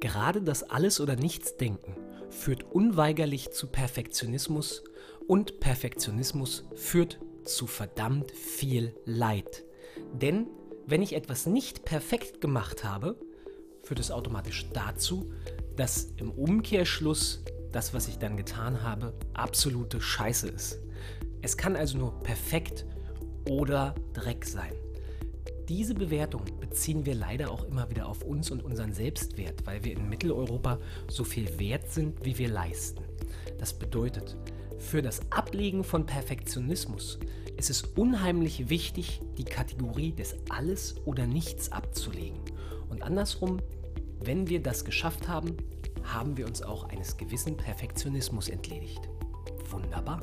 Gerade das Alles- oder Nichts-Denken führt unweigerlich zu Perfektionismus und Perfektionismus führt zu verdammt viel Leid. Denn wenn ich etwas nicht perfekt gemacht habe, führt es automatisch dazu, dass im Umkehrschluss das, was ich dann getan habe, absolute Scheiße ist. Es kann also nur perfekt oder Dreck sein. Diese Bewertung beziehen wir leider auch immer wieder auf uns und unseren Selbstwert, weil wir in Mitteleuropa so viel wert sind, wie wir leisten. Das bedeutet, für das Ablegen von Perfektionismus ist es unheimlich wichtig, die Kategorie des Alles oder Nichts abzulegen. Und andersrum, wenn wir das geschafft haben, haben wir uns auch eines gewissen Perfektionismus entledigt. Wunderbar.